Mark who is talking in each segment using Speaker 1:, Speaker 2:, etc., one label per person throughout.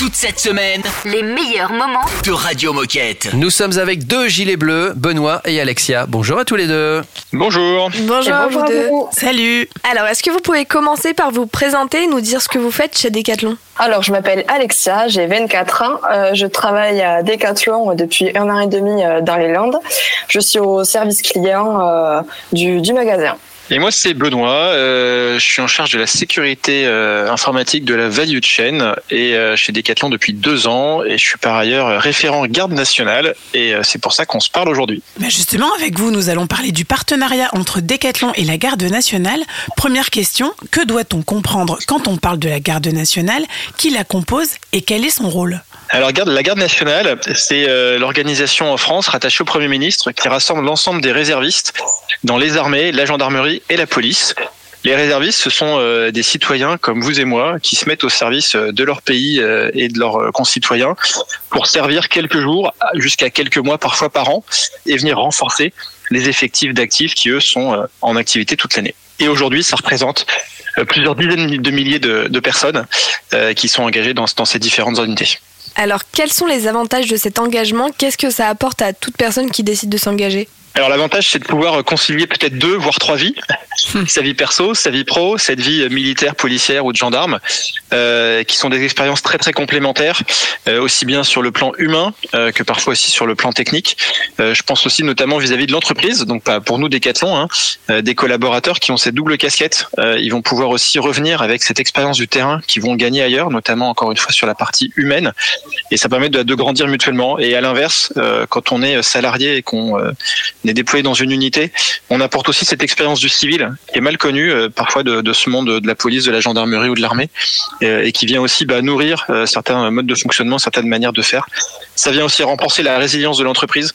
Speaker 1: Toute cette semaine
Speaker 2: Les meilleurs moments.
Speaker 1: de Radio Moquette.
Speaker 3: Nous sommes avec deux gilets bleus, Benoît et Alexia. Bonjour à tous les deux.
Speaker 4: Bonjour.
Speaker 5: Bonjour, à vous deux.
Speaker 6: Salut
Speaker 5: Alors, est-ce que vous pouvez commencer par vous présenter et nous dire ce que vous faites chez Decathlon?
Speaker 7: Alors, je m'appelle Alexia, j'ai 24 ans. Euh, je travaille à Decathlon depuis un an et demi euh, dans les Landes. Je suis au service client euh, du, du magasin.
Speaker 4: Et moi, c'est Benoît. Euh, je suis en charge de la sécurité euh, informatique de la value chain et euh, chez Decathlon depuis deux ans. Et je suis par ailleurs référent garde nationale. Et c'est pour ça qu'on se parle aujourd'hui.
Speaker 6: Bah Justement, avec vous, nous allons parler du partenariat entre Decathlon et la Garde nationale. Première question, que doit-on comprendre quand on parle de la Garde nationale? Qui la compose et quel est son rôle?
Speaker 4: Alors, la garde nationale, c'est euh, l'organisation en France rattachée au Premier ministre qui rassemble l'ensemble des réservistes dans les armées, la gendarmerie et la police. Les réservistes, ce sont euh, des citoyens comme vous et moi qui se mettent au service euh, de leur pays et de leurs concitoyens pour servir quelques jours jusqu'à quelques mois parfois par an et venir renforcer les effectifs d'actifs qui eux sont en activité toute l'année. Et aujourd'hui, ça représente plusieurs dizaines de milliers de, de personnes qui sont engagées dans, dans ces différentes unités.
Speaker 5: Alors, quels sont les avantages de cet engagement? Qu'est-ce que ça apporte à toute personne qui décide de s'engager?
Speaker 4: Alors l'avantage, c'est de pouvoir concilier peut-être deux, voire trois vies. sa vie perso, sa vie pro, cette vie militaire, policière ou de gendarme, euh, qui sont des expériences très très complémentaires, euh, aussi bien sur le plan humain euh, que parfois aussi sur le plan technique. Euh, je pense aussi notamment vis-à-vis de l'entreprise, donc pas pour nous Decathlon, hein, euh, des collaborateurs qui ont cette double casquette. Euh, ils vont pouvoir aussi revenir avec cette expérience du terrain qu'ils vont gagner ailleurs, notamment encore une fois sur la partie humaine, et ça permet de, de grandir mutuellement. Et à l'inverse, euh, quand on est salarié et qu'on euh, est déployé dans une unité, on apporte aussi cette expérience du civil qui est mal connue euh, parfois de, de ce monde de la police, de la gendarmerie ou de l'armée, euh, et qui vient aussi bah, nourrir euh, certains modes de fonctionnement, certaines manières de faire. Ça vient aussi renforcer la résilience de l'entreprise,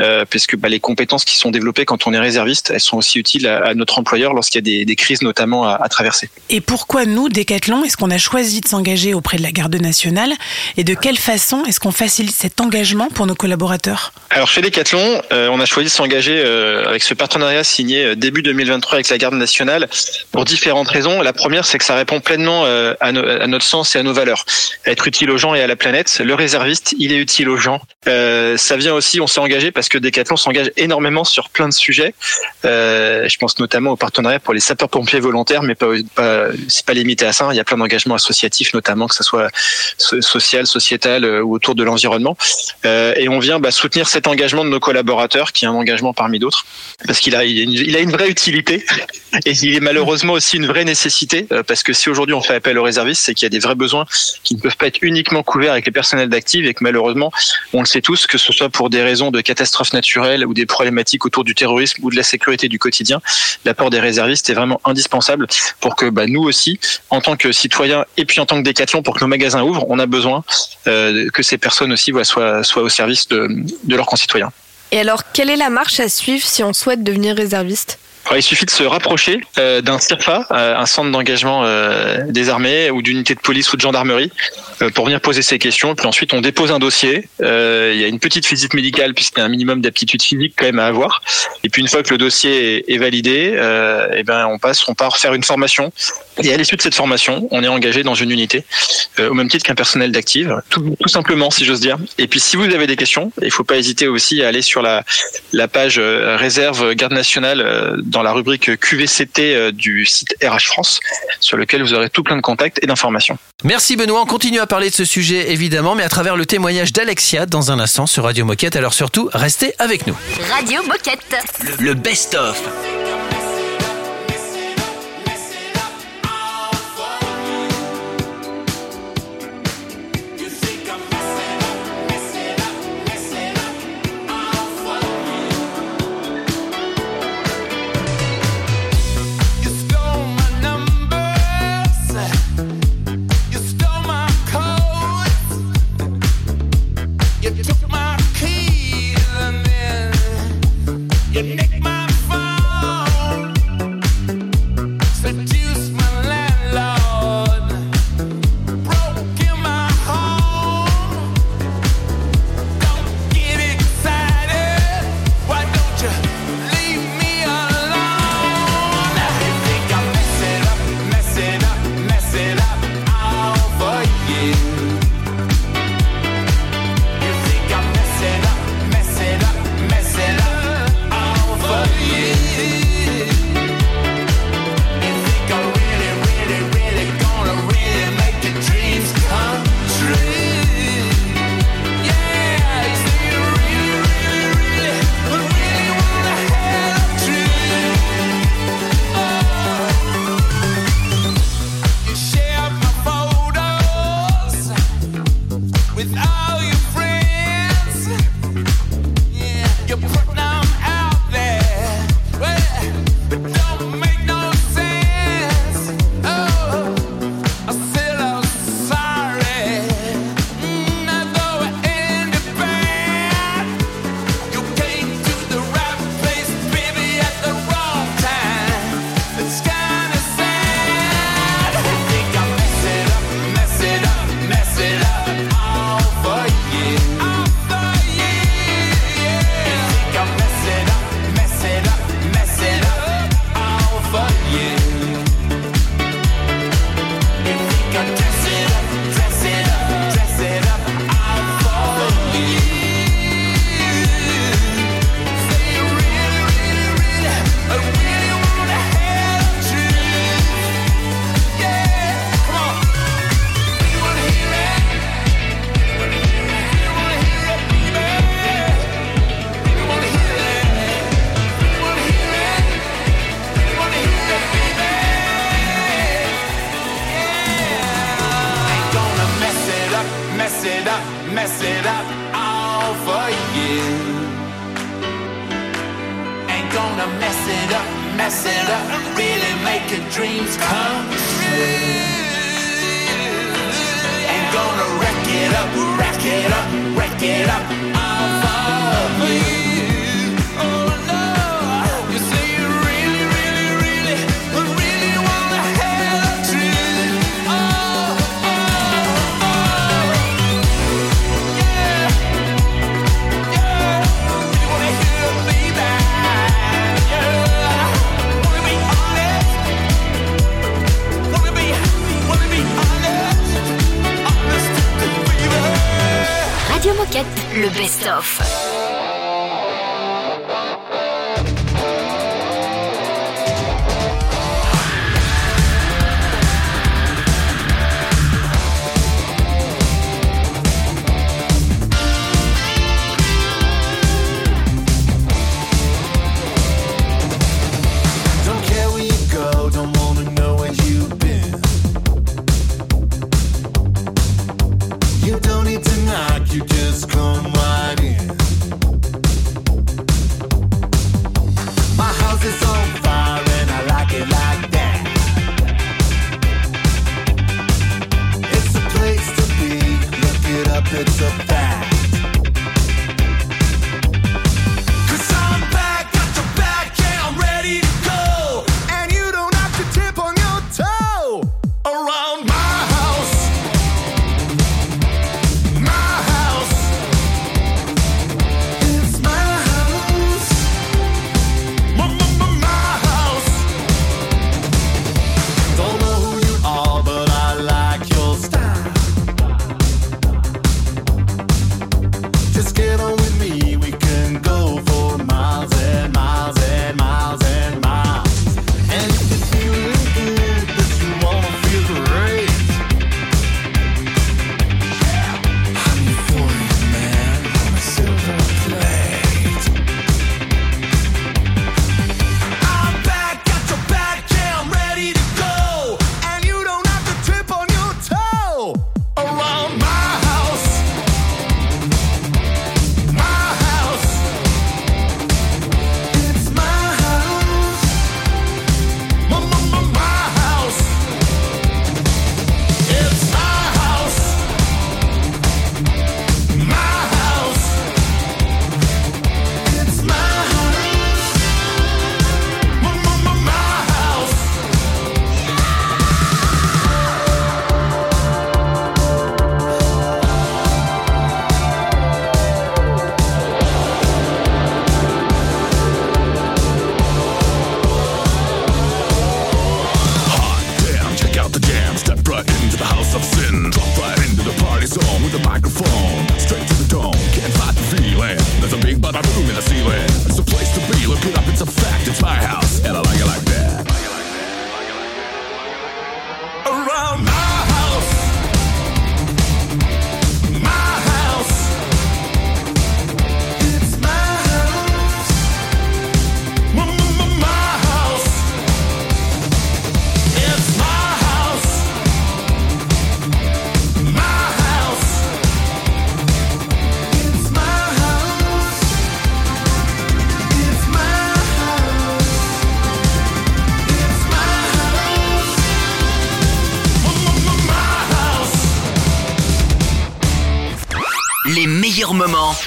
Speaker 4: euh, puisque bah, les compétences qui sont développées quand on est réserviste, elles sont aussi utiles à, à notre employeur lorsqu'il y a des, des crises notamment à, à traverser.
Speaker 6: Et pourquoi nous, Decathlon, est-ce qu'on a choisi de s'engager auprès de la Garde nationale Et de quelle façon est-ce qu'on facilite cet engagement pour nos collaborateurs?
Speaker 4: Alors chez Decathlon, euh, on a choisi de s'engager euh, avec ce partenariat signé euh, début 2023 avec la Garde nationale pour différentes raisons. La première, c'est que ça répond pleinement à, no- à notre sens et à nos valeurs. Être utile aux gens et à la planète. Le réserviste, il est utile aux gens. Euh, ça vient aussi, on s'est engagé parce que Decathlon s'engage énormément sur plein de sujets. Euh, je pense notamment au partenariat pour les sapeurs-pompiers volontaires, mais pas, pas c'est pas limité à ça. Il y a plein d'engagements associatifs, notamment que ce soit so- social, sociétal euh, ou autour de l'environnement. Et on vient bah, soutenir cet engagement de nos collaborateurs, qui est un engagement parmi d'autres, parce qu'il a, une, vraie utilité et il est malheureusement aussi une vraie nécessité, parce que si aujourd'hui on fait appel aux réservistes, c'est qu'il y a des vrais besoins qui ne peuvent pas être uniquement couverts avec les personnels d'actifs et que malheureusement, on le sait tous, que ce soit pour des raisons de catastrophes naturelles ou des problématiques autour du terrorisme ou de la sécurité du quotidien, l'apport des réservistes est vraiment indispensable pour que bah, nous aussi, en tant que citoyens et puis en tant que décathlon, pour que nos magasins ouvrent, on a besoin euh, que ces personnes aussi voilà, soient, au service de leurs concitoyens.
Speaker 5: Et alors, quelle est la marche à suivre si on souhaite devenir réserviste?
Speaker 4: Il suffit de se rapprocher euh, d'un CIRFA, euh, un centre d'engagement euh, des armées ou d'unité de police ou de gendarmerie, euh, pour venir poser ses questions. Puis ensuite, on dépose un dossier. Euh, il y a une petite visite médicale puisqu'il y a un minimum d'aptitude physique quand même à avoir. Et puis une fois que le dossier est, est validé, euh, eh ben on passe, on part faire une formation. Et à l'issue de cette formation, on est engagé dans une unité, au même titre qu'un personnel d'active, tout, tout simplement, si j'ose dire. Et puis si vous avez des questions, il faut pas hésiter aussi à aller sur la, la page réserve garde nationale euh, dans la rubrique QVCT euh, du site RH France, sur lequel vous aurez tout plein de contacts et d'informations.
Speaker 3: Merci Benoît, on continue à parler de ce sujet évidemment, mais à travers le témoignage d'Alexia dans un instant sur Radio Moquette. Alors surtout, restez avec nous.
Speaker 2: Radio Moquette.
Speaker 1: Le best-of.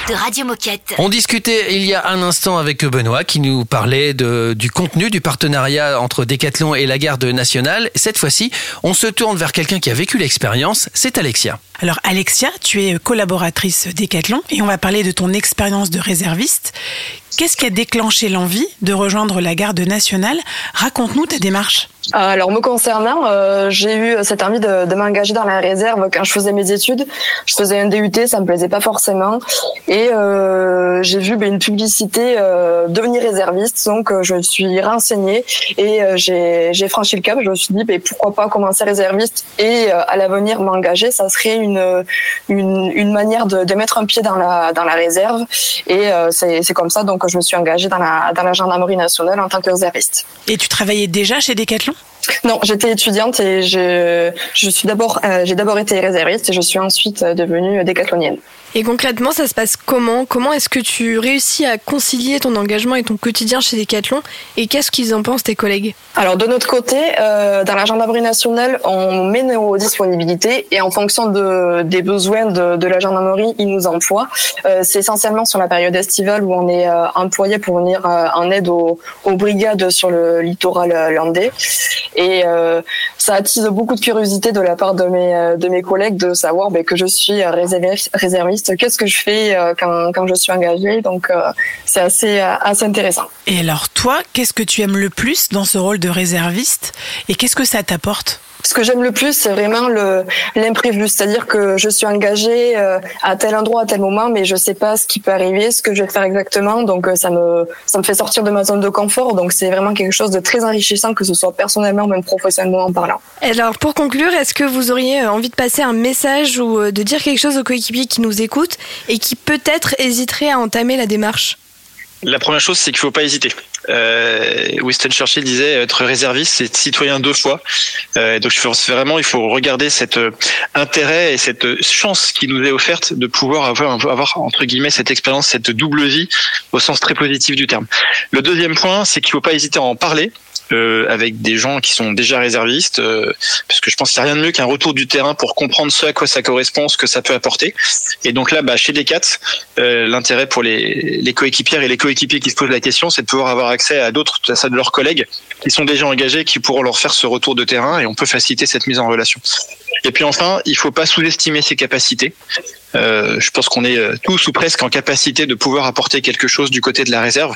Speaker 2: De Radio Moquette.
Speaker 3: On discutait il y a un instant avec Benoît qui nous parlait de, du contenu du partenariat entre Decathlon et la garde nationale. Cette fois-ci, on se tourne vers quelqu'un qui a vécu l'expérience, c'est Alexia.
Speaker 6: Alors Alexia, tu es collaboratrice Decathlon et on va parler de ton expérience de réserviste. Qu'est-ce qui a déclenché l'envie de rejoindre la garde nationale? Raconte-nous ta démarche.
Speaker 8: Alors me concernant, euh, j'ai eu cette envie de, de m'engager dans la réserve quand je faisais mes études. Je faisais un DUT, ça me plaisait pas forcément, et euh, j'ai vu ben, une publicité euh, devenir réserviste, donc euh, je me suis renseignée et euh, j'ai franchi le cap. Je me suis dit ben, pourquoi pas commencer réserviste et euh, à l'avenir m'engager, ça serait une une, une manière de, de mettre un pied dans la dans la réserve, et euh, c'est comme ça donc je me suis engagée dans la dans la gendarmerie nationale en tant que réserviste.
Speaker 6: Et tu travaillais déjà chez Decathlon?
Speaker 8: Non, j'étais étudiante et je, je suis d'abord, euh, j'ai d'abord été réserviste et je suis ensuite euh, devenue décathlonienne.
Speaker 5: Et concrètement, ça se passe comment? Comment est-ce que tu réussis à concilier ton engagement et ton quotidien chez Decathlon? Et qu'est-ce qu'ils en pensent tes collègues?
Speaker 8: Alors de notre côté, euh, dans la gendarmerie nationale, on met nos disponibilités et en fonction de, des besoins de, de la gendarmerie, ils nous emploient. Euh, c'est essentiellement sur la période estivale où on est euh, employé pour venir en aide aux, brigades sur le littoral landais. Et ça attise beaucoup de curiosité de la part de mes, de mes collègues de savoir ben, que je suis réserviste. Qu'est-ce que je fais euh, quand, quand je suis engagée Donc euh, c'est assez, euh, assez intéressant.
Speaker 6: Et alors toi, qu'est-ce que tu aimes le plus dans ce rôle de réserviste et qu'est-ce que ça t'apporte?
Speaker 8: Ce que j'aime le plus, c'est vraiment le l'imprévu, c'est-à-dire que je suis engagée euh, à tel endroit à tel moment, mais je sais pas ce qui peut arriver, ce que je vais faire exactement, donc euh, ça me ça me fait sortir de ma zone de confort, donc c'est vraiment quelque chose de très enrichissant, que ce soit personnellement ou même professionnellement parlant.
Speaker 5: Alors pour conclure, est-ce que vous auriez euh, envie de passer un message ou de dire quelque chose aux coéquipiers qui nous écoutent et qui peut-être hésiteraient à entamer la démarche?
Speaker 4: La première chose, c'est qu'il faut pas hésiter. Euh, Winston Churchill disait être réserviste, c'est citoyen deux fois. Euh, donc je pense vraiment, il faut regarder cet euh, intérêt et cette chance qui nous est offerte de pouvoir avoir, avoir entre guillemets cette expérience, cette double vie au sens très positif du terme. Le deuxième point, c'est qu'il faut pas hésiter à en parler. Euh, avec des gens qui sont déjà réservistes, euh, parce que je pense qu'il n'y a rien de mieux qu'un retour du terrain pour comprendre ce à quoi ça correspond, ce que ça peut apporter. Et donc là, bah, chez Decat, euh, l'intérêt pour les, les coéquipières et les coéquipiers qui se posent la question, c'est de pouvoir avoir accès à d'autres, à ça de leurs collègues qui sont déjà engagés, qui pourront leur faire ce retour de terrain, et on peut faciliter cette mise en relation. Et puis enfin, il faut pas sous-estimer ses capacités. Euh, je pense qu'on est euh, tous ou presque en capacité de pouvoir apporter quelque chose du côté de la réserve.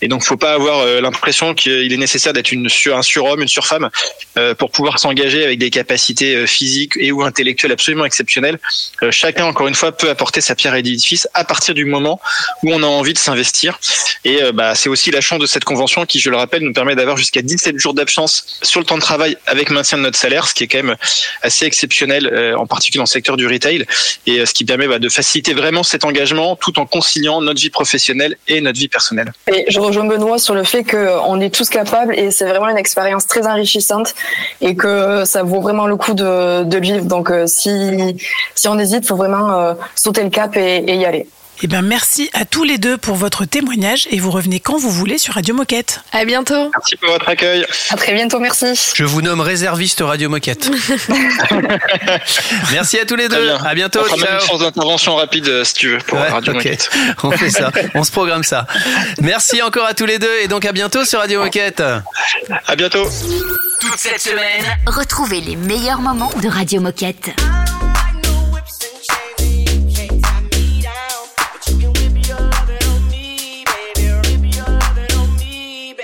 Speaker 4: Et donc, faut pas avoir euh, l'impression qu'il est nécessaire d'être une un surhomme, une surfemme, pour pouvoir s'engager avec des capacités physiques et ou intellectuelles absolument exceptionnelles. Chacun, encore une fois, peut apporter sa pierre à l'édifice à partir du moment où on a envie de s'investir. Et bah, c'est aussi la chance de cette convention qui, je le rappelle, nous permet d'avoir jusqu'à 17 jours d'absence sur le temps de travail avec maintien de notre salaire, ce qui est quand même assez exceptionnel, en particulier dans le secteur du retail, et ce qui permet de faciliter vraiment cet engagement tout en conciliant notre vie professionnelle et notre vie personnelle.
Speaker 8: Je rejoins Benoît sur le fait qu'on est tous capables et c'est vraiment une expérience très enrichissante et que ça vaut vraiment le coup de, de le vivre. Donc euh, si, si on hésite, faut vraiment euh, sauter le cap et y aller.
Speaker 6: Eh ben merci à tous les deux pour votre témoignage et vous revenez quand vous voulez sur Radio Moquette.
Speaker 5: À bientôt.
Speaker 4: Merci pour votre accueil.
Speaker 8: À très bientôt, merci.
Speaker 3: Je vous nomme réserviste Radio Moquette. Merci à tous les deux.
Speaker 4: bien.
Speaker 3: À bientôt.
Speaker 4: On fera même une chance d'intervention rapide euh, si tu veux pour
Speaker 3: Ouais,
Speaker 4: Radio. Moquette.
Speaker 3: On fait ça. On se programme ça. Merci encore à tous les deux et donc à bientôt sur Radio Moquette.
Speaker 4: À bientôt.
Speaker 9: Toute cette semaine,
Speaker 2: Retrouvez les meilleurs moments de Radio Moquette.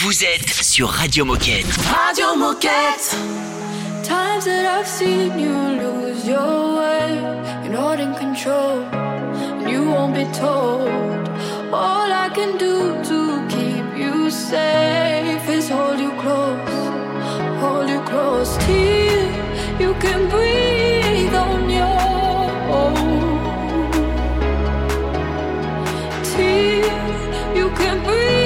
Speaker 1: Vous êtes sur Radio Moquette.
Speaker 9: Radio Moquette.
Speaker 10: Times that I've seen you lose your way, you're not in control, and you won't be told. All I can do to keep you safe is hold you close, hold you close till you can breathe on your own. Till you can breathe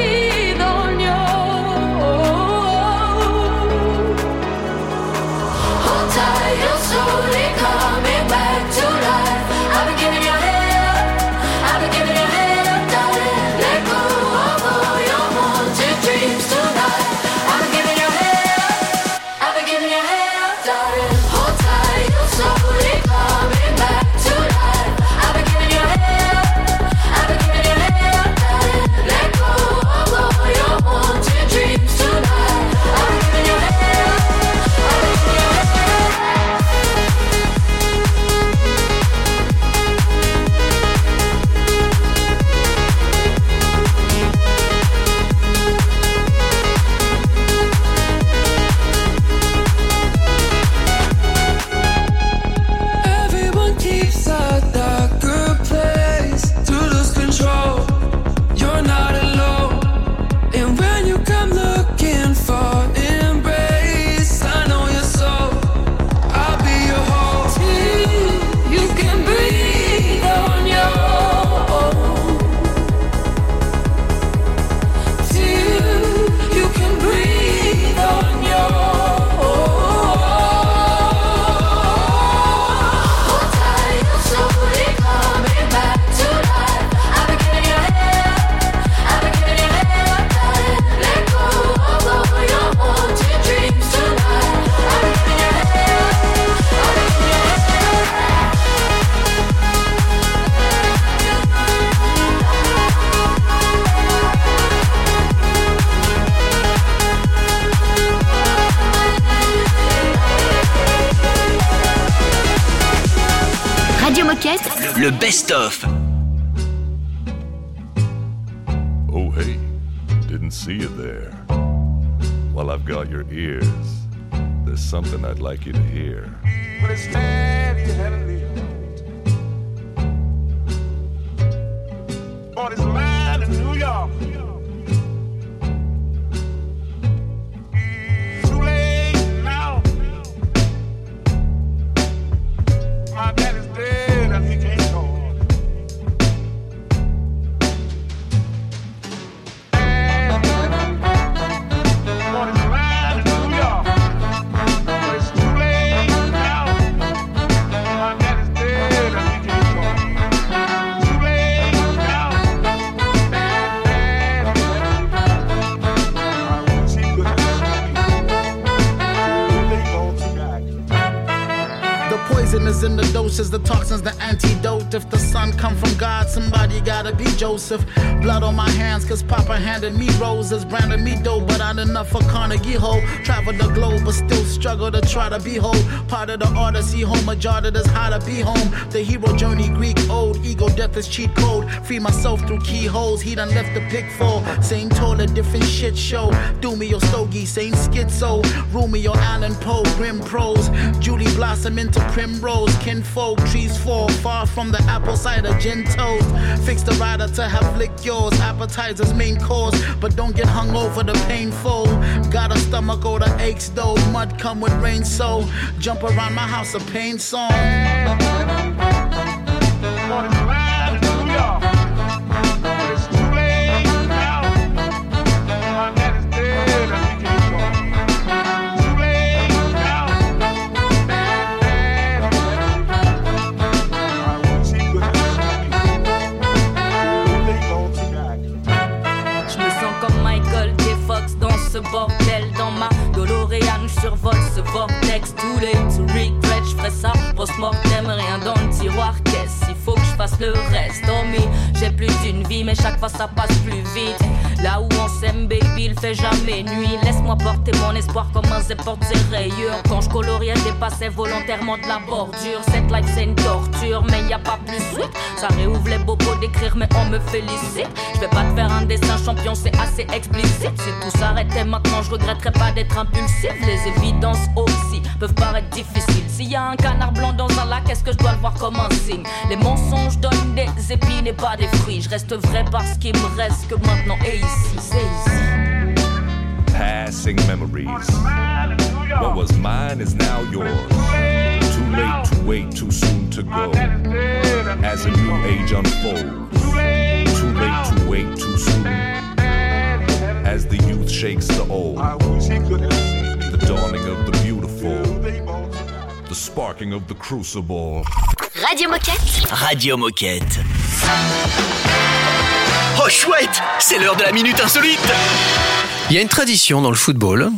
Speaker 11: in
Speaker 12: the doses, the toxins, the antidote. If the sun come from God, somebody gotta be Joseph. Blood on my hands, cause Papa handed me roses, branded me dope, but not enough for Carnegie Hole. Travel the globe, but still struggle to try to be whole. Part of the odyssey, home majority that's how to be home. The hero journey, Greek old, ego death is cheat code. Free myself through keyholes, he done left the pick for. Same toilet, different shit show. Do me your stogie, same schizo. Rule me your Allen Poe, grim prose. Julie blossom into primrose. Kinfolk, trees fall far from the apple cider gin toast. Fix the rider to have lick yours. Appetizers, main course, but don't get hung over the painful. Got a stomach or the aches though. Mud come with rain, so jump around my house a pain song.
Speaker 11: too late to regret, j'ferais ça. Post-mortem, rien dans le tiroir, qu'est-ce, il faut que
Speaker 13: je fasse le reste, oh mais mais chaque fois ça passe plus vite. Là où on s'aime, baby, il fait jamais nuit. Laisse-moi porter mon espoir comme un zé porte ses. Quand je coloriais, dépassais volontairement de la bordure. Cette life, c'est une torture, mais y a pas plus sweet. Ça réouvre les bobos d'écrire, mais on me félicite. Je vais pas te faire un dessin champion, c'est assez explicite. Si tout s'arrêtait maintenant, je regretterais pas d'être impulsif. Les évidences aussi peuvent paraître difficiles. S'il y a un canard blanc dans un lac, est-ce que je dois le voir comme un signe? Les mensonges donnent des épines et pas des fruits. Je reste vrai parce qu'il me reste que maintenant et ici. C'est ici.
Speaker 14: Passing memories. What was mine is now yours. Too late to wait, too soon to go. As a new age unfolds. Too late to wait, too soon. As the youth shakes the old. The dawning of the beautiful. The sparking of the crucible.
Speaker 2: Radio Moquette.
Speaker 1: Radio Moquette. Oh chouette, c'est l'heure de la minute insolite.
Speaker 3: Il y a une tradition dans le football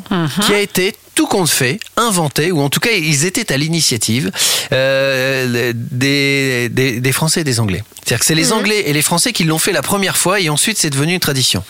Speaker 3: qui a été tout compte fait, inventée, ou en tout cas ils étaient à l'initiative euh, des, des, des Français et des Anglais. C'est-à-dire que c'est les
Speaker 5: Mhm.
Speaker 3: Anglais et les Français qui l'ont fait la première fois et ensuite c'est devenu une tradition.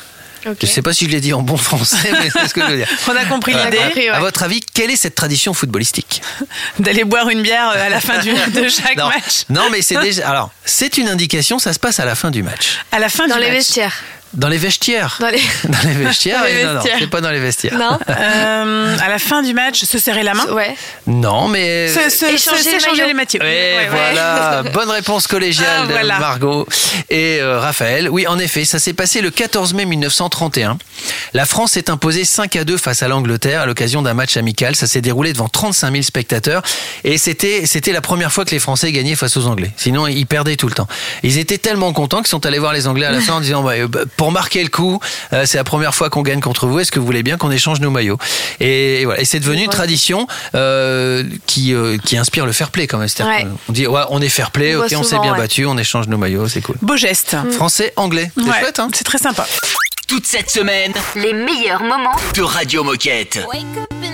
Speaker 3: Je ne sais pas si je l'ai dit en bon français, mais c'est ce que je veux dire.
Speaker 6: On a compris
Speaker 3: Voilà.
Speaker 6: l'idée.
Speaker 3: À votre avis, quelle est cette tradition footballistique
Speaker 6: D'aller boire une bière euh, à la fin du, de chaque
Speaker 3: non.
Speaker 6: match.
Speaker 3: Non, mais c'est déjà. Alors, c'est une indication, ça se passe à la fin du match.
Speaker 6: À la fin
Speaker 5: Dans
Speaker 6: du
Speaker 5: les
Speaker 6: match.
Speaker 5: vestiaires.
Speaker 3: Dans les vestiaires.
Speaker 5: Dans les...
Speaker 3: Dans les vestiaires.
Speaker 5: Dans les
Speaker 3: et non, non, c'est pas dans les vestiaires.
Speaker 5: Non
Speaker 6: Euh, à la fin du match, se serrer la main.
Speaker 5: Ouais.
Speaker 3: Non, mais.
Speaker 6: Se, se,
Speaker 5: Échanger
Speaker 6: se-
Speaker 5: les
Speaker 6: les.
Speaker 3: Et
Speaker 6: Ouais, ouais.
Speaker 3: voilà, bonne réponse collégiale
Speaker 6: Ah, voilà.
Speaker 3: de Margot et euh, Raphaël. Oui, en effet, ça s'est passé le 14 mai 1931. La France s'est imposée 5 à 2 face à l'Angleterre à l'occasion d'un match amical. Ça s'est déroulé devant 35 000 spectateurs et c'était c'était la première fois que les Français gagnaient face aux Anglais. Sinon, ils perdaient tout le temps. Ils étaient tellement contents qu'ils sont allés voir les Anglais à la fin en disant bah, euh, bah, pour marquer le coup, euh, c'est la première fois qu'on gagne contre vous. Est-ce que vous voulez bien qu'on échange nos maillots Et voilà. Et c'est devenu une tradition euh, qui euh, qui inspire le fair play quand même. C'est-à-dire
Speaker 5: Ouais.
Speaker 3: qu'on- on dit ouais, on est fair play,
Speaker 5: On
Speaker 3: ok, on s'est bien
Speaker 5: ouais.
Speaker 3: battu, on échange nos maillots, c'est cool.
Speaker 6: Beau geste.
Speaker 3: Français, anglais, c'est
Speaker 6: Ouais,
Speaker 3: chouette, hein
Speaker 6: C'est très sympa.
Speaker 1: Toute cette semaine
Speaker 2: Les meilleurs moments
Speaker 1: de Radio Moquette.
Speaker 15: Wake up in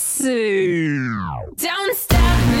Speaker 15: to. Don't stop me.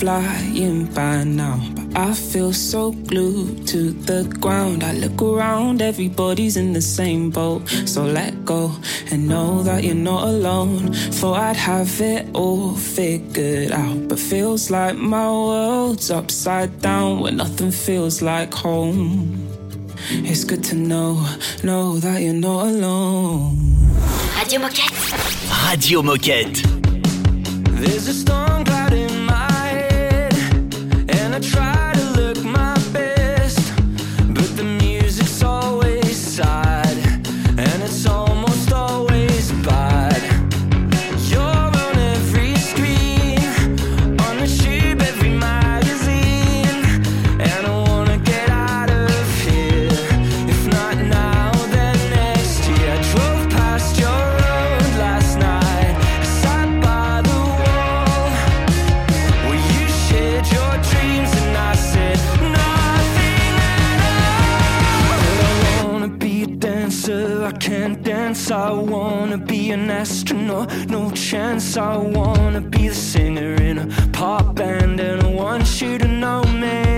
Speaker 16: flying by now. But I feel so glued to the ground. I look around, everybody's in the same boat. So let go and know that you're not alone. For I'd have it all figured out. But feels like my world's upside down when nothing feels like home. It's good to know, know that you're not alone.
Speaker 1: Radio Moquette. Radio Moquette.
Speaker 16: There's a storm no, no chance. I wanna be the singer in a pop band, and I want you to know me.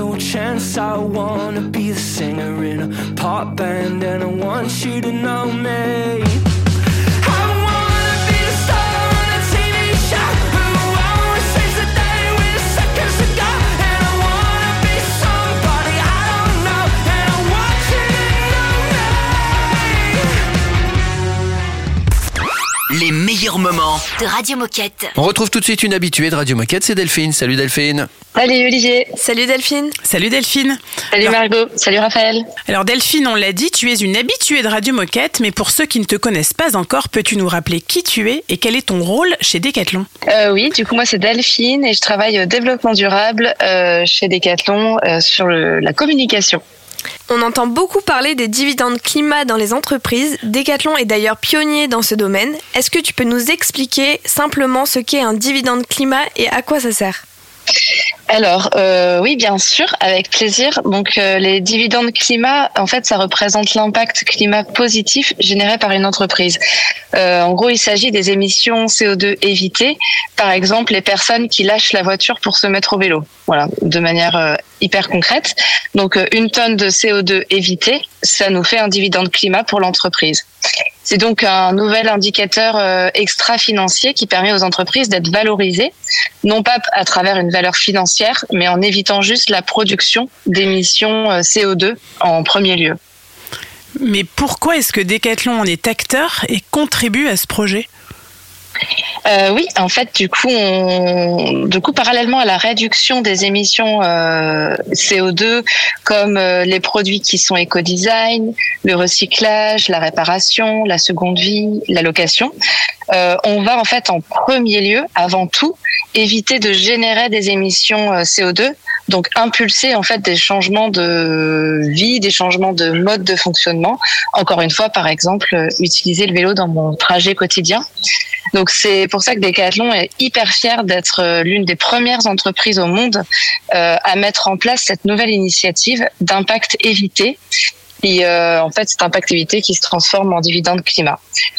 Speaker 16: No chance. I wanna be the singer in a pop band, and I want you to know me.
Speaker 1: Les meilleurs moments.
Speaker 2: De Radio Moquette.
Speaker 3: On retrouve tout de suite une habituée de Radio Moquette, c'est Delphine. Salut Delphine.
Speaker 7: Salut Olivier.
Speaker 5: Salut Delphine.
Speaker 6: Salut Delphine.
Speaker 7: Salut Margot. Salut Raphaël.
Speaker 6: Alors Delphine, on l'a dit, tu es une habituée de Radio Moquette, mais pour ceux qui ne te connaissent pas encore, peux-tu nous rappeler qui tu es et quel est ton rôle chez Decathlon?
Speaker 7: Euh, oui, du coup moi c'est Delphine et je travaille au développement durable euh, chez Decathlon euh, sur le- la communication.
Speaker 5: On entend beaucoup parler des dividendes climat dans les entreprises. Decathlon est d'ailleurs pionnier dans ce domaine. Est-ce que tu peux nous expliquer simplement ce qu'est un dividende climat et à quoi ça sert?
Speaker 7: Alors euh, oui, bien sûr, avec plaisir. Donc euh, les dividendes climat, en fait, ça représente l'impact climat positif généré par une entreprise. Euh, en gros, il s'agit des émissions CO2 évitées. Par exemple, les personnes qui lâchent la voiture pour se mettre au vélo. Voilà, de manière hyper concrète. Donc une tonne de CO2 évitée, ça nous fait un dividende climat pour l'entreprise. C'est donc un nouvel indicateur extra-financier qui permet aux entreprises d'être valorisées, non pas à travers une valeur financière, mais en évitant juste la production d'émissions euh, CO2 en premier lieu.
Speaker 6: Mais pourquoi est-ce que Decathlon en est acteur et contribue à ce projet?
Speaker 7: Euh, oui, en fait, du coup, on, du coup, parallèlement à la réduction des émissions euh, CO2, comme euh, les produits qui sont éco-design, le recyclage, la réparation, la seconde vie, la location, on va en fait en premier lieu, avant tout, éviter de générer des émissions euh, CO2, donc impulser en fait des changements de vie, des changements de mode de fonctionnement. Encore une fois, par exemple, euh, utiliser le vélo dans mon trajet quotidien. Donc c'est pour ça que Decathlon est hyper fier d'être euh, l'une des premières entreprises au monde à mettre en place cette nouvelle initiative d'impact évité. Et euh, en fait, cet impact qui se transforme en dividende climat.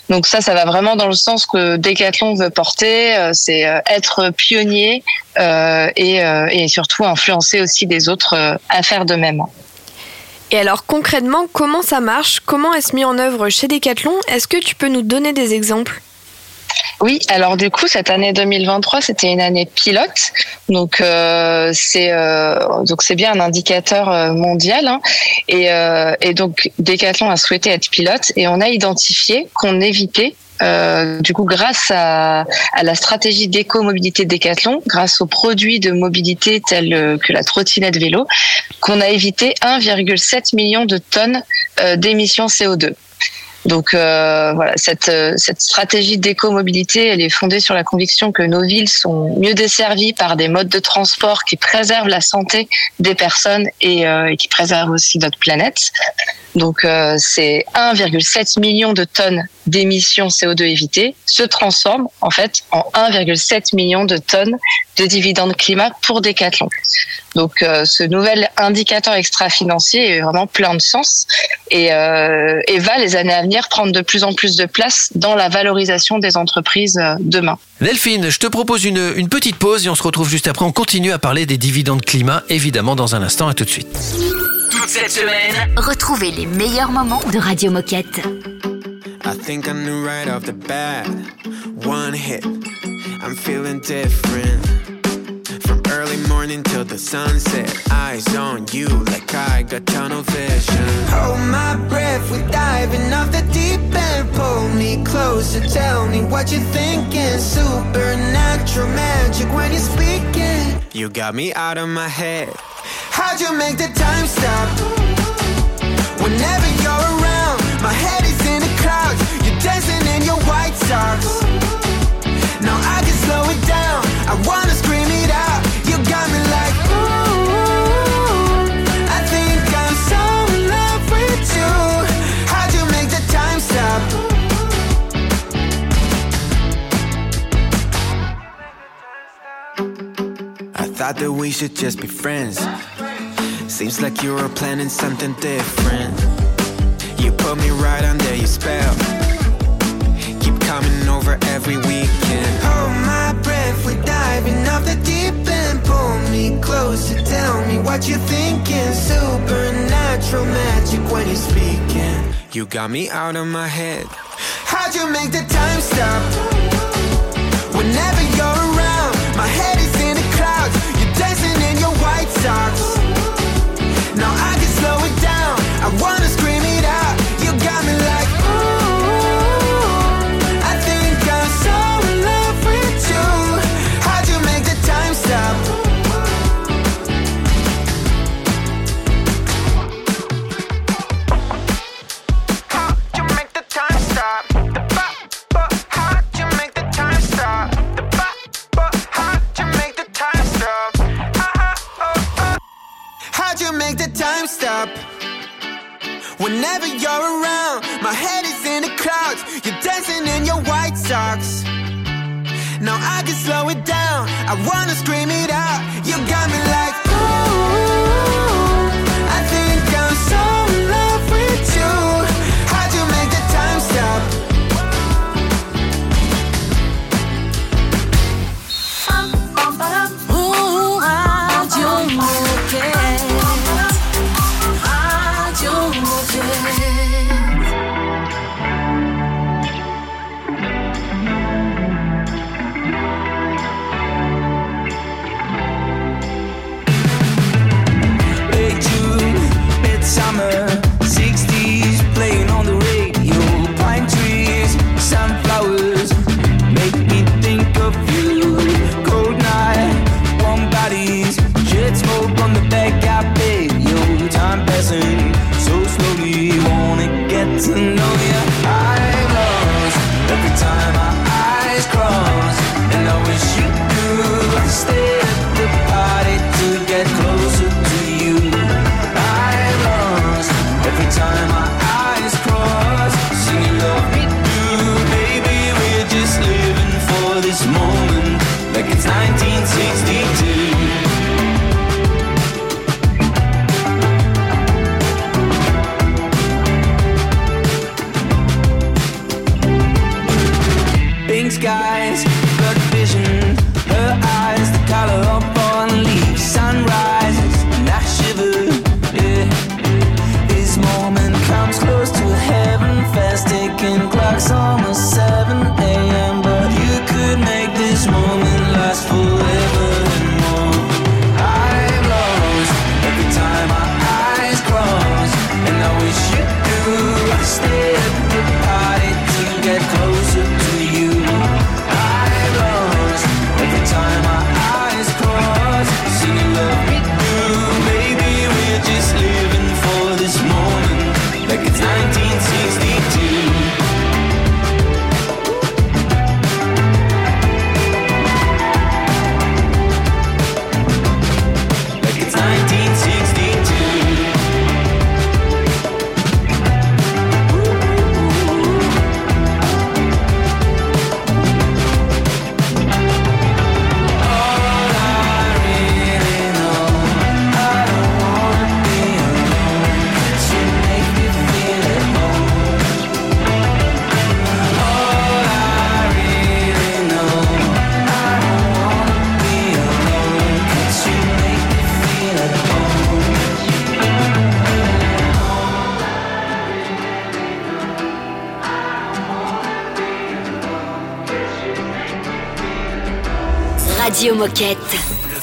Speaker 7: Donc ça, ça va vraiment dans le sens que Decathlon veut porter, euh, c'est euh, être pionnier et, surtout influencer aussi des autres à faire de même.
Speaker 5: Et alors concrètement, comment ça marche? Comment est-ce mis en œuvre chez Decathlon? Est-ce que tu peux nous donner des exemples?
Speaker 7: Oui, alors du coup cette année 2023 c'était une année pilote, donc euh, c'est euh, c'est bien un indicateur euh, mondial hein. et, donc Decathlon a souhaité être pilote et on a identifié qu'on évitait du coup, grâce à, à la stratégie d'éco-mobilité de Decathlon, grâce aux produits de mobilité tels que la trottinette vélo, qu'on a évité 1,7 million de tonnes d'émissions CO2. Donc euh, voilà, cette, euh, cette stratégie d'éco-mobilité, elle est fondée sur la conviction que nos villes sont mieux desservies par des modes de transport qui préservent la santé des personnes et, euh, et qui préservent aussi notre planète. Donc euh, c'est 1,7 million de tonnes d'émissions CO2 évitées se transforment en fait en 1,7 million de tonnes de dividendes climat pour Decathlon. Donc euh, ce nouvel indicateur extra-financier est vraiment plein de sens et, euh, et va les années à venir prendre de plus en plus de place dans la valorisation des entreprises euh, demain.
Speaker 3: Delphine, je te propose une, une petite pause et on se retrouve juste après. On continue à parler des dividendes climat, évidemment, dans un instant. À tout de suite.
Speaker 1: Toute cette semaine,
Speaker 2: Retrouvez les meilleurs moments de Radio Moquette.
Speaker 11: I think I knew right off the bat
Speaker 17: one hit. I'm feeling different. Early morning till the sunset, eyes on you like I got tunnel vision.
Speaker 18: Hold my breath, we're diving off the deep end. Pull me closer, tell me what you're thinking. Supernatural magic when you're speaking.
Speaker 17: You got me out of my head.
Speaker 18: How'd you make the time stop? Whenever you're around, my head is in the clouds. You're dancing in your white socks. Now I can slow it down. I wanna
Speaker 17: thought that we should just be friends. Seems like you were planning something different. You put me right under your spell. Keep coming over every weekend.
Speaker 18: Hold my breath, we're diving off the deep end. Pull me closer, tell me what you're thinking. Supernatural magic when you're speaking.
Speaker 17: You got me out of my head.
Speaker 18: How'd you make the time stop? Whenever you're around, my head your. Now I can slow it down. I wanna scream it out. You got me like, Whenever you're around, my head is in the clouds. You're dancing in your white socks. Now I can slow it down. I wanna scream it out. You got me like,
Speaker 2: dancing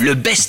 Speaker 1: Le best-of.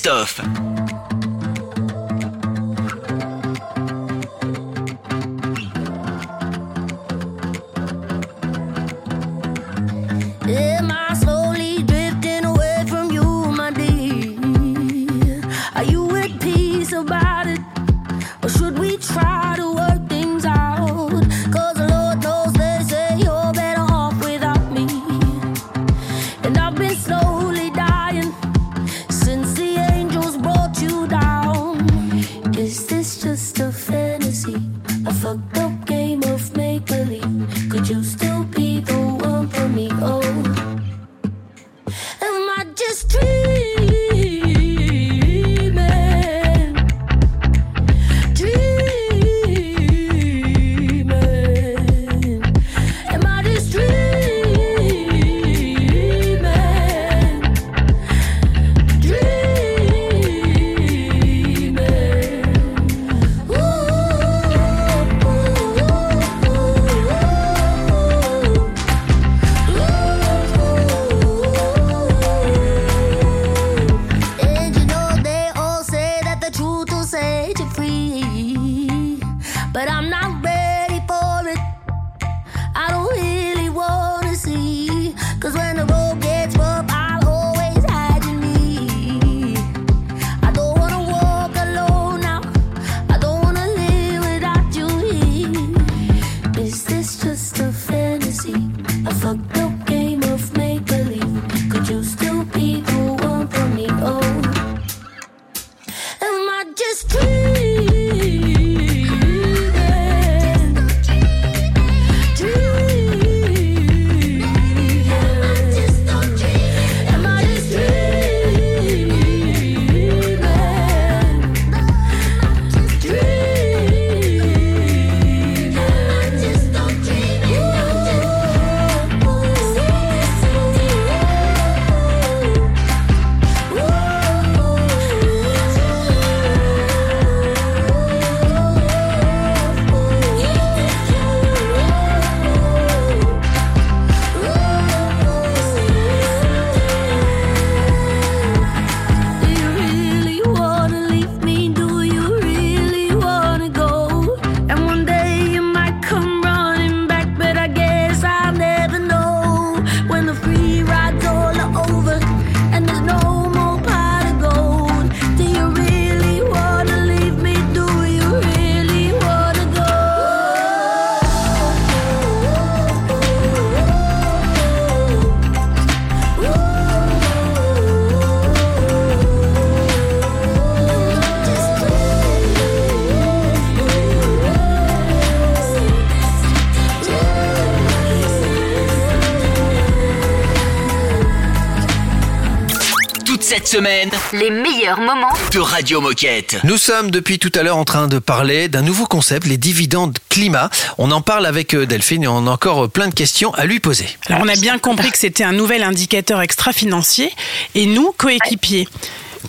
Speaker 1: Semaine,
Speaker 2: Les meilleurs moments
Speaker 1: de Radio Moquette.
Speaker 3: Nous sommes depuis tout à l'heure en train de parler d'un nouveau concept, les dividendes climat. On en parle avec euh, Delphine et on a encore euh, plein de questions à lui poser.
Speaker 6: Alors on a bien compris que c'était un nouvel indicateur extra-financier. Et nous, coéquipiers,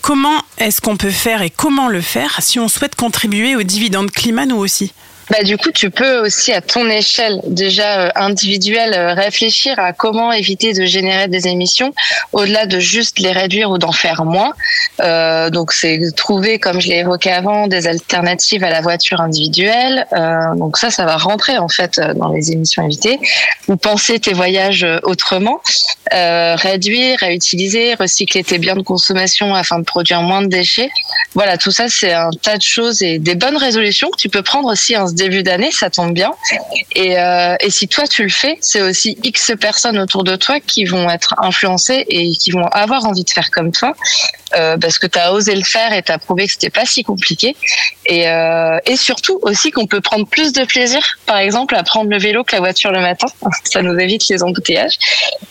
Speaker 6: comment est-ce qu'on peut faire et comment le faire si on souhaite contribuer aux dividendes climat nous aussi?
Speaker 7: Bah, du coup, tu peux aussi à ton échelle déjà euh, individuelle euh, réfléchir à comment éviter de générer des émissions au-delà de juste les réduire ou d'en faire moins. Euh, donc c'est trouver, comme je l'ai évoqué avant, des alternatives à la voiture individuelle. Donc ça, ça va rentrer en fait dans les émissions évitées. Ou penser tes voyages autrement, réduire, réutiliser, recycler tes biens de consommation afin de produire moins de déchets. Voilà, tout ça c'est un tas de choses et des bonnes résolutions que tu peux prendre aussi en ce début d'année, ça tombe bien. Et, euh, et si toi tu le fais, c'est aussi X personnes autour de toi qui vont être influencées et qui vont avoir envie de faire comme toi. Euh, parce que tu as osé le faire et tu as prouvé que c'était pas si compliqué. Et, euh, et surtout aussi qu'on peut prendre plus de plaisir, par exemple, à prendre le vélo que la voiture le matin. Ça nous évite les embouteillages.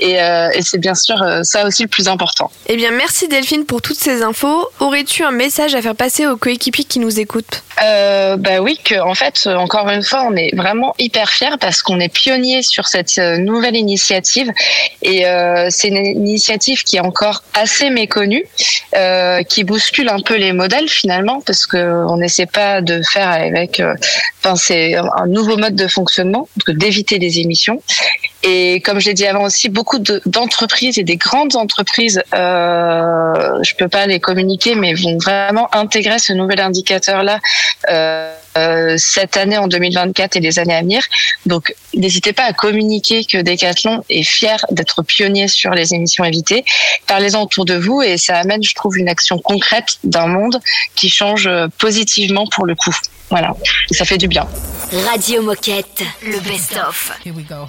Speaker 7: Et, euh, et c'est bien sûr euh, ça aussi le plus important.
Speaker 5: Eh bien, merci Delphine pour toutes ces infos. Aurais-tu un message à faire passer aux coéquipiers qui nous écoutent?
Speaker 7: Euh, bah oui, que en fait, encore une fois, on est vraiment hyper fiers parce qu'on est pionnier sur cette nouvelle initiative et euh, c'est une initiative qui est encore assez méconnue, euh, qui bouscule un peu les modèles finalement, parce qu'on n'essaie pas de faire avec, euh, enfin c'est un nouveau mode de fonctionnement, d'éviter les émissions. Et comme je l'ai dit avant aussi, beaucoup d'entreprises et des grandes entreprises, euh, je peux pas les communiquer, mais vont vraiment intégrer ce nouvel indicateur là. Euh, euh, cette année en 2024 et les années à venir. Donc, n'hésitez pas à communiquer que Decathlon est fier d'être pionnier sur les émissions évitées. Parlez-en autour de vous et ça amène, je trouve, une action concrète d'un monde qui change euh, positivement pour le coup. Voilà, ça fait du bien.
Speaker 2: Radio Moquette, le best-of.
Speaker 19: Here we go.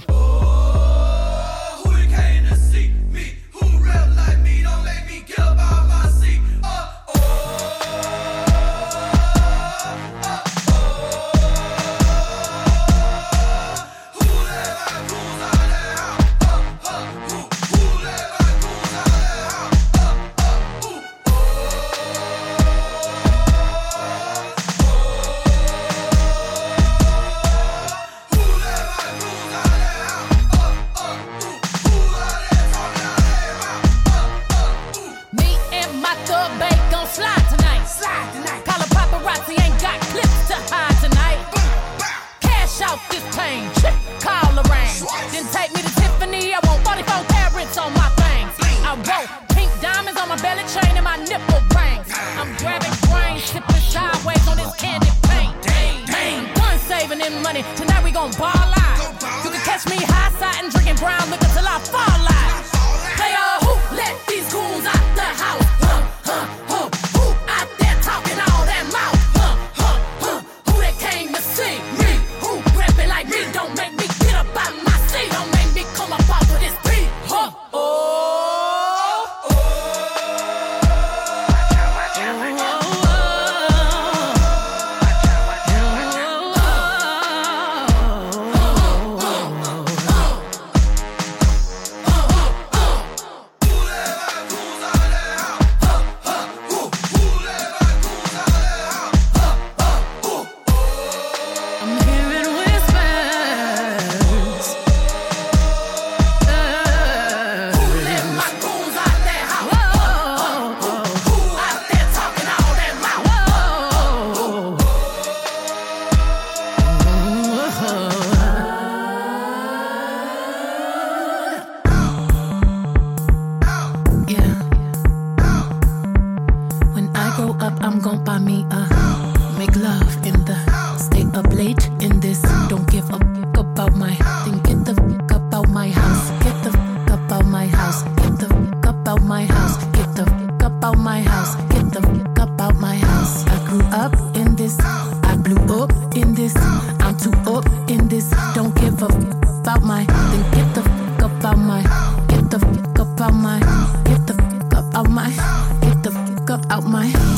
Speaker 19: out my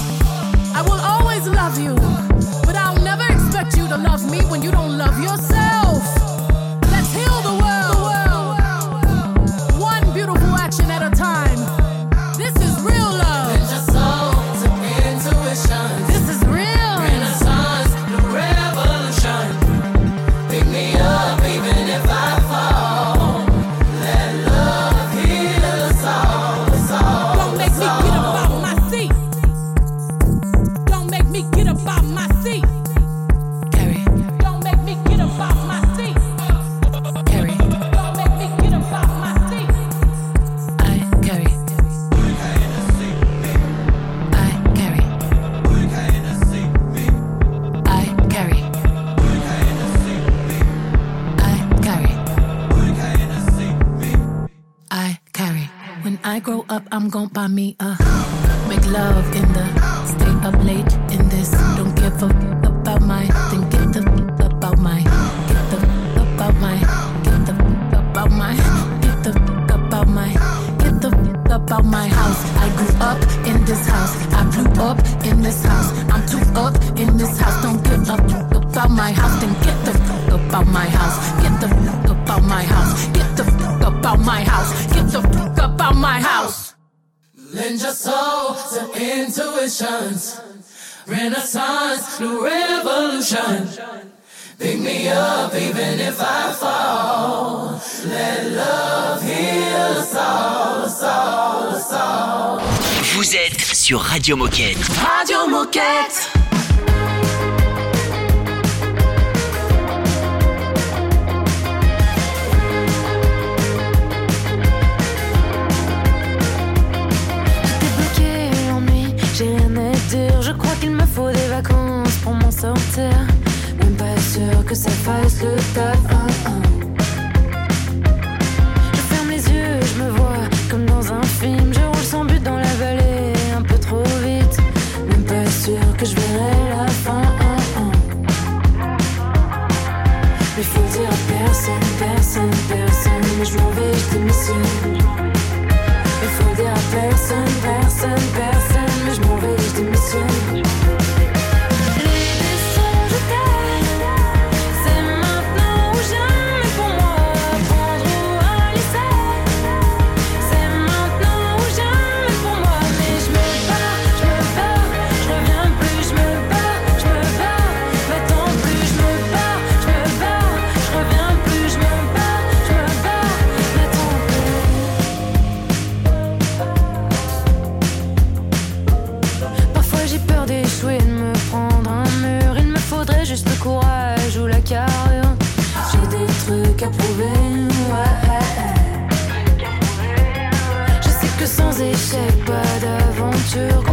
Speaker 19: T'es bloqué, l'ennui, j'ai rien à dire. Je crois qu'il me
Speaker 16: faut des vacances
Speaker 1: pour m'en sortir. Même pas
Speaker 16: sûr que
Speaker 10: ça fasse le taf. 1 Je ferme les yeux, je me vois personne, personne, mais je m'en vais, je démissionne. essais, pas d'aventure.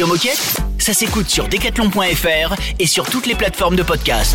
Speaker 20: Radio Moquette,
Speaker 9: ça s'écoute sur decathlon.fr et sur toutes les plateformes de podcast.